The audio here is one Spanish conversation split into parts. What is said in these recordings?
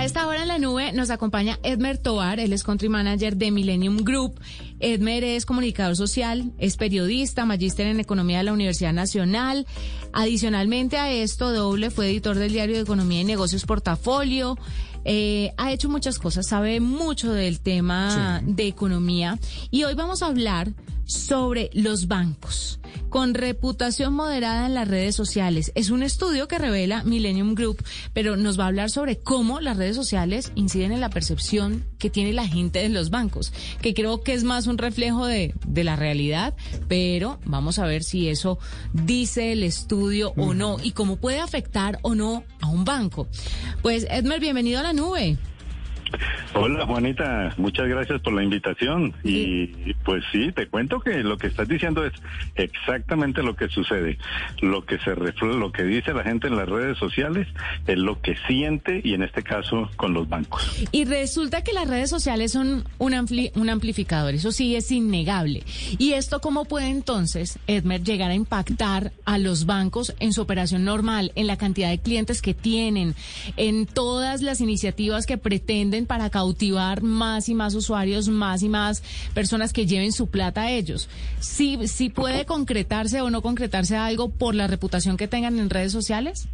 A esta hora en la nube nos acompaña Edmer Toar, él es country manager de Millennium Group. Edmer es comunicador social, es periodista, magíster en economía de la Universidad Nacional. Adicionalmente a esto, doble fue editor del diario de Economía y Negocios Portafolio. Eh, ha hecho muchas cosas, sabe mucho del tema de economía y hoy vamos a hablar sobre los bancos con reputación moderada en las redes sociales. Es un estudio que revela Millennium Group, pero nos va a hablar sobre cómo las redes sociales inciden en la percepción que tiene la gente de los bancos, que creo que es más un reflejo de, de la realidad, pero vamos a ver si eso dice el estudio o no y cómo puede afectar o no a un banco. Pues Edmer, bienvenido a la nube. Hola Juanita, muchas gracias por la invitación. Y pues sí, te cuento que lo que estás diciendo es exactamente lo que sucede, lo que se lo que dice la gente en las redes sociales es lo que siente y en este caso con los bancos. Y resulta que las redes sociales son un, un amplificador, eso sí es innegable. ¿Y esto cómo puede entonces, Edmer, llegar a impactar a los bancos en su operación normal, en la cantidad de clientes que tienen, en todas las iniciativas que pretenden para cautivar más y más usuarios, más y más personas que lleven su plata a ellos. ¿Sí, sí puede concretarse o no concretarse algo por la reputación que tengan en redes sociales?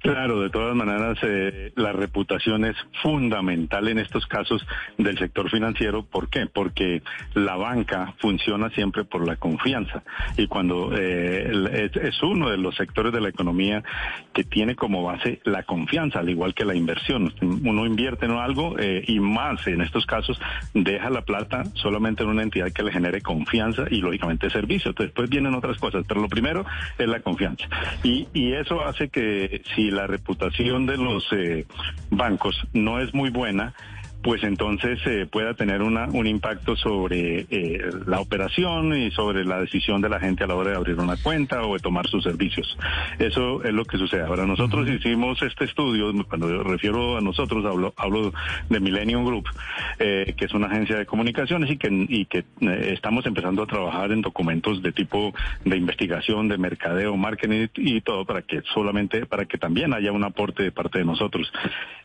Claro, de todas maneras, eh, la reputación es fundamental en estos casos del sector financiero. ¿Por qué? Porque la banca funciona siempre por la confianza y cuando eh, es, uno de los sectores de la economía que tiene como base la confianza, al igual que la inversión. Uno invierte en algo eh, y más en estos casos deja la plata solamente en una entidad que le genere confianza y lógicamente servicio. Después vienen otras cosas, pero lo primero es la confianza y, y eso hace que si la reputación de los eh, bancos no es muy buena, pues entonces eh, pueda tener una, un impacto sobre eh, la operación y sobre la decisión de la gente a la hora de abrir una cuenta o de tomar sus servicios. Eso es lo que sucede. Ahora, nosotros hicimos este estudio, cuando refiero a nosotros, hablo, hablo de Millennium Group, eh, que es una agencia de comunicaciones y que, y que eh, estamos empezando a trabajar en documentos de tipo de investigación, de mercadeo, marketing y todo para que solamente, para que también haya un aporte de parte de nosotros.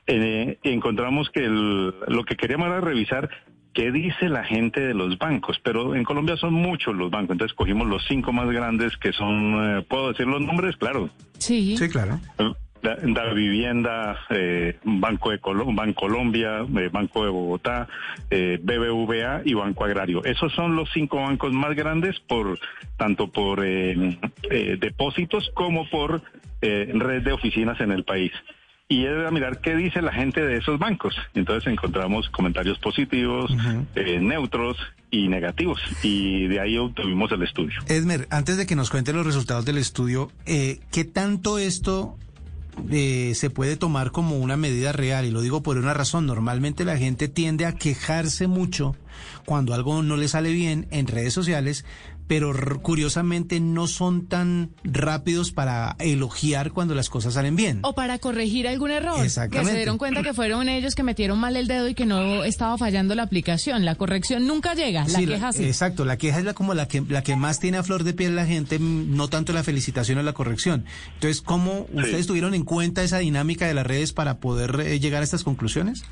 Encontramos que el, lo que queríamos era revisar qué dice la gente de los bancos, pero en Colombia son muchos los bancos, entonces cogimos los cinco más grandes que son, eh, ¿puedo decir los nombres? Claro. Sí. Sí, claro. Da, Vivienda, eh, Banco de Banco Colombia, eh, Banco de Bogotá, eh, BBVA y Banco Agrario. Esos son los cinco bancos más grandes por tanto por depósitos como por red de oficinas en el país y es a mirar qué dice la gente de esos bancos. Entonces encontramos comentarios positivos, eh, neutros y negativos. Y de ahí obtuvimos el estudio. Edmer, antes de que nos cuente los resultados del estudio, eh, ¿qué tanto esto eh, se puede tomar como una medida real? Y lo digo por una razón. Normalmente la gente tiende a quejarse mucho cuando algo no le sale bien en redes sociales, pero curiosamente no son tan rápidos para elogiar cuando las cosas salen bien. O para corregir algún error. Exactamente. Que se dieron cuenta que fueron ellos que metieron mal el dedo y que no estaba fallando la aplicación. La corrección nunca llega, la queja sí. Exacto, la queja es la, como la que, la que más tiene a flor de piel la gente, no tanto la felicitación o la corrección. Entonces, ¿cómo ustedes tuvieron en cuenta esa dinámica de las redes para poder eh, llegar a estas conclusiones?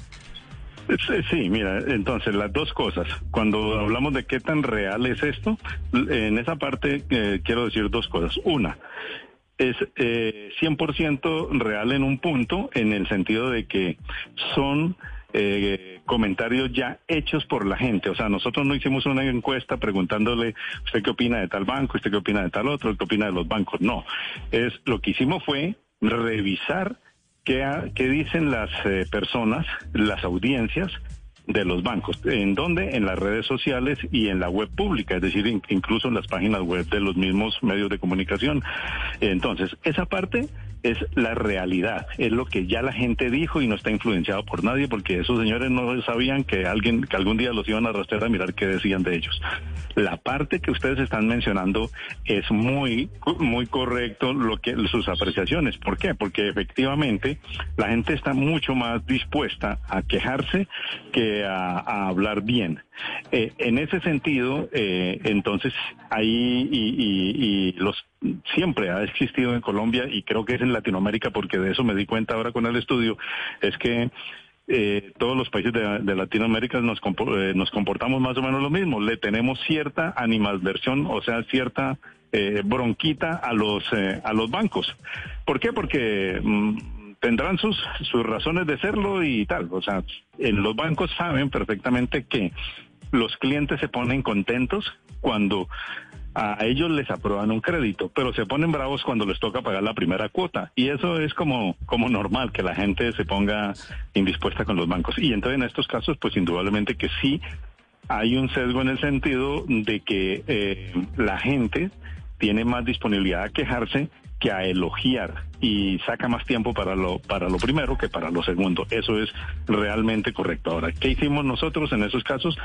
Sí, mira, entonces las dos cosas. Cuando hablamos de qué tan real es esto, en esa parte eh, quiero decir dos cosas. Una, es eh, 100% real en un punto, en el sentido de que son eh, comentarios ya hechos por la gente. O sea, nosotros no hicimos una encuesta preguntándole, ¿usted qué opina de tal banco? ¿Usted qué opina de tal otro? ¿Qué opina de los bancos? No. Es lo que hicimos fue revisar ¿Qué, dicen las eh, personas, las audiencias de los bancos? ¿En dónde? En las redes sociales y en la web pública, es decir, incluso en las páginas web de los mismos medios de comunicación. Entonces, esa parte es la realidad, es lo que ya la gente dijo y no está influenciado por nadie porque esos señores no sabían que alguien que algún día los iban a arrastrar a mirar qué decían de ellos. La parte que ustedes están mencionando es muy muy correcto lo que sus apreciaciones, ¿por qué? Porque efectivamente la gente está mucho más dispuesta a quejarse que a hablar bien. Eh, en ese sentido, eh, entonces ahí y, los siempre ha existido en Colombia y creo que es en Latinoamérica porque de eso me di cuenta ahora con el estudio es que eh, todos los países de, Latinoamérica nos, nos comportamos más o menos lo mismo. Le tenemos cierta animadversión, o sea, cierta bronquita a los a los bancos. ¿Por qué? Porque mm, tendrán sus, sus razones de serlo y tal. O sea, en los bancos saben perfectamente que los clientes se ponen contentos cuando a ellos les aprueban un crédito, pero se ponen bravos cuando les toca pagar la primera cuota. Y eso es como, como normal, que la gente se ponga indispuesta con los bancos. Y entonces en estos casos, pues indudablemente que sí hay un sesgo en el sentido de que eh, la gente tiene más disponibilidad a quejarse que a elogiar y saca más tiempo para lo para lo primero que para lo segundo. Eso es realmente correcto. Ahora, ¿qué hicimos nosotros en esos casos?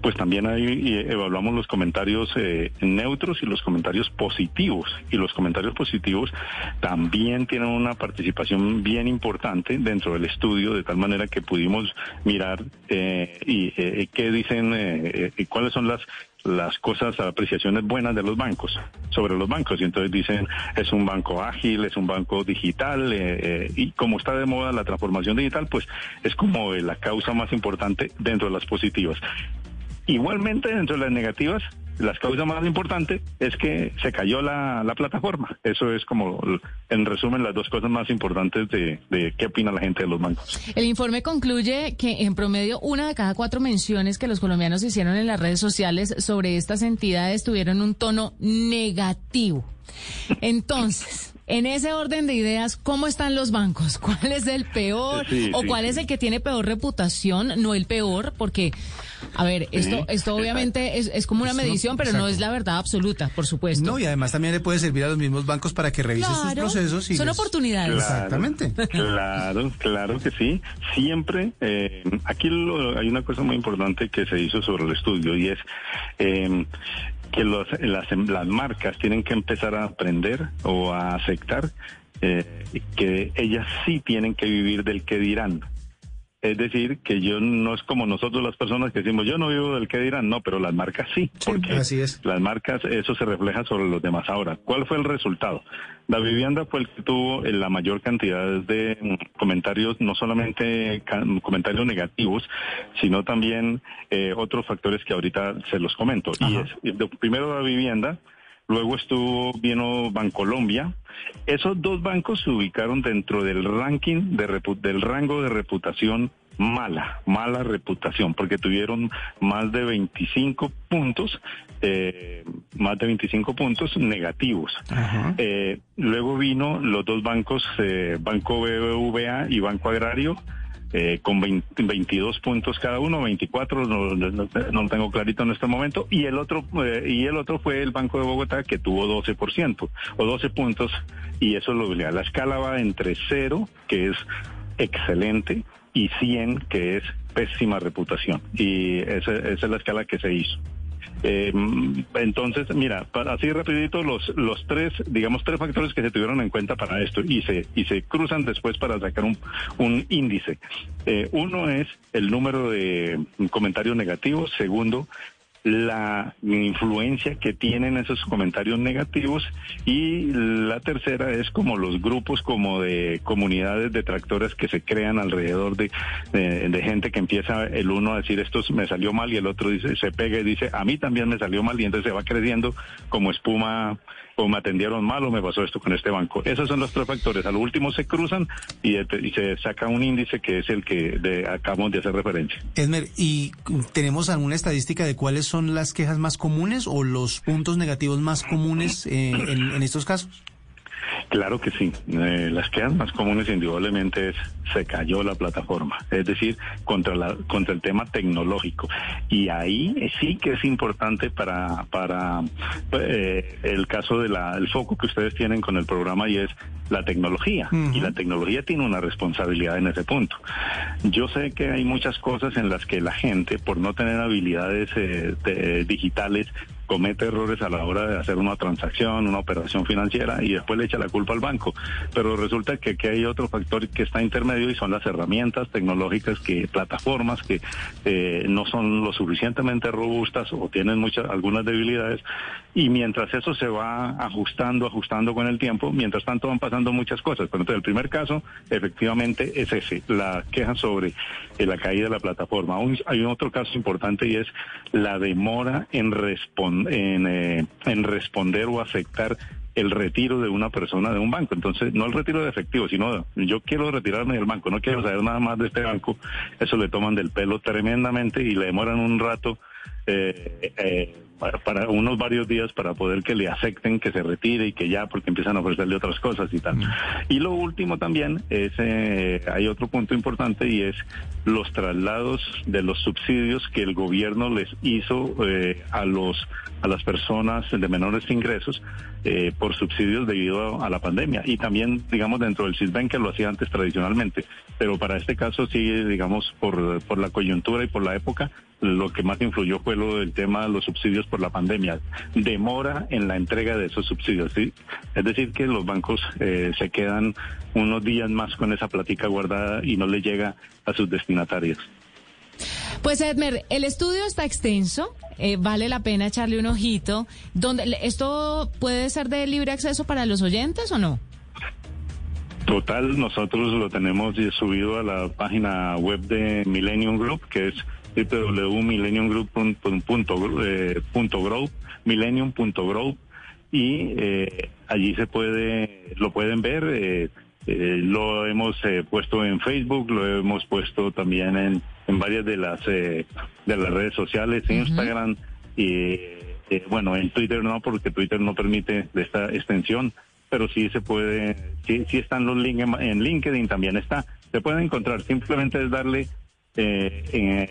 Pues también ahí evaluamos los comentarios eh, neutros y los comentarios positivos. Y los comentarios positivos también tienen una participación bien importante dentro del estudio, de tal manera que pudimos mirar eh, y eh, qué dicen, y cuáles son las las cosas, apreciaciones buenas de los bancos, sobre los bancos. Y entonces dicen, es un banco ágil, es un banco digital, eh, eh, y como está de moda la transformación digital, pues es como la causa más importante dentro de las positivas. Igualmente, dentro de las negativas, las causas más importantes es que se cayó la, plataforma. Eso es como, en resumen, las dos cosas más importantes de, de, qué opina la gente de los bancos. El informe concluye que en promedio una de cada cuatro menciones que los colombianos hicieron en las redes sociales sobre estas entidades tuvieron un tono negativo. Entonces, en ese orden de ideas, ¿cómo están los bancos? ¿Cuál es el peor o cuál es el que tiene peor reputación? No el peor, porque, a ver, esto, esto obviamente es, como una medición, pero no es la verdad absoluta, por supuesto. No, y además también le puede servir a los mismos bancos para que revisen sus procesos. Y son oportunidades. Exactamente. Claro, claro que sí. Siempre, eh, aquí hay una cosa muy importante que se hizo sobre el estudio y es... Eh, que los, las, las marcas tienen que empezar a aprender o a aceptar eh, que ellas sí tienen que vivir del que dirán. Es decir, que yo no es como nosotros las personas que decimos, yo no vivo del que dirán, no, pero las marcas sí, porque así es. las marcas, eso se refleja sobre los demás. Ahora, ¿cuál fue el resultado? La vivienda fue el que tuvo la mayor cantidad de mm, comentarios, no solamente comentarios negativos, sino también eh, otros factores que ahorita se los comento. Y es, primero la vivienda, luego estuvo vino Bancolombia. Esos dos bancos se ubicaron dentro del ranking de del rango de reputación mala, mala reputación, porque tuvieron más de 25 puntos, eh, más de 25 puntos negativos. Eh, luego vino los dos bancos, eh, Banco BBVA y Banco Agrario, eh, con 22 puntos cada uno, 24, no, no, tengo clarito en este momento, y el otro eh, y el otro fue el Banco de Bogotá que tuvo 12% o 12 puntos y eso lo la escala va entre 0, que es excelente, y 100, que es pésima reputación. Y esa es la escala que se hizo. Eh, entonces, mira, así rapidito los los tres, digamos tres factores que se tuvieron en cuenta para esto y se y se cruzan después para sacar un, un índice. Eh, uno es el número de comentarios negativos, segundo la influencia que tienen esos comentarios negativos y la tercera es como los grupos como de comunidades detractoras que se crean alrededor de, gente que empieza el uno a decir esto me salió mal y el otro dice se pega y dice a mí también me salió mal y entonces se va creciendo como espuma o me atendieron mal o me pasó esto con este banco. Esos son los tres factores. A lo último se cruzan y, se saca un índice que es el que de, acabamos de hacer referencia. Esmer, ¿y tenemos alguna estadística de cuáles son las quejas más comunes o los puntos negativos más comunes eh, en estos casos? Claro que sí. Eh, las quejas más comunes indudablemente es se cayó la plataforma, es decir, contra la contra el tema tecnológico. Y ahí sí que es importante para para eh, el caso del foco que ustedes tienen con el programa y es la tecnología. Y la tecnología tiene una responsabilidad en ese punto. Yo sé que hay muchas cosas en las que la gente, por no tener habilidades eh, digitales, comete errores a la hora de hacer una transacción, una operación financiera y después le echa la culpa al banco. Pero resulta que aquí hay otro factor que está intermedio y son las herramientas tecnológicas que plataformas que eh, no son lo suficientemente robustas o tienen muchas algunas debilidades y mientras eso se va ajustando, ajustando con el tiempo, mientras tanto van pasando muchas cosas. Pero entonces el primer caso efectivamente es ese, la queja sobre eh, la caída de la plataforma. hay otro caso importante y es la demora en, en, eh, en responder o aceptar el retiro de una persona de un banco. Entonces, no el retiro de efectivo, sino yo quiero retirarme del banco, no quiero saber nada más de este banco. Eso le toman del pelo tremendamente y le demoran un rato. Eh, eh, para, unos varios días para poder que le acepten que se retire y que ya, porque empiezan a ofrecerle otras cosas y tal. Mm. Y lo último también es, eh, hay otro punto importante y es los traslados de los subsidios que el gobierno les hizo eh, a los a las personas de menores ingresos eh, por subsidios debido a, la pandemia y también digamos dentro del CISBEN que lo hacía antes tradicionalmente pero para este caso sí digamos por por la coyuntura y por la época lo que más influyó fue lo del tema de los subsidios por la pandemia. Demora en la entrega de esos subsidios. ¿sí? Es decir, que los bancos eh, se quedan unos días más con esa platica guardada y no le llega a sus destinatarios. Pues Edmer, el estudio está extenso, eh, vale la pena echarle un ojito. Donde, ¿Esto puede ser de libre acceso para los oyentes o no? Total, nosotros lo tenemos subido a la página web de Millennium Group, que es www.millenniumgroup.grow, millennium.grow y eh, allí se puede, lo pueden ver. Eh, eh, lo hemos puesto en Facebook, lo hemos puesto también en, en varias de las de las redes sociales, Instagram y bueno, en Twitter no, porque Twitter no permite esta extensión, pero sí se puede, sí, sí están los links en, en LinkedIn, también está. Se pueden encontrar, simplemente es darle en,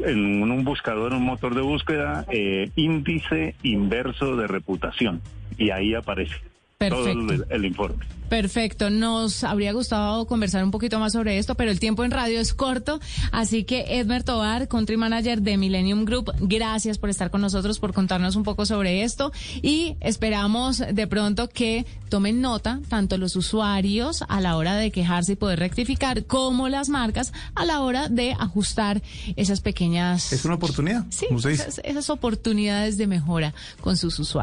en, un buscador, un motor de búsqueda, eh, índice inverso de reputación. Y ahí aparece todo el, informe. Perfecto, nos habría gustado conversar un poquito más sobre esto, pero el tiempo en radio es corto, así que Edmer Tobar, Country Manager de Millennium Group, gracias por estar con nosotros, por contarnos un poco sobre esto y esperamos de pronto que tomen nota tanto los usuarios a la hora de quejarse y poder rectificar, como las marcas a la hora de ajustar esas pequeñas... Es una oportunidad. Sí, esas oportunidades de mejora con sus usuarios.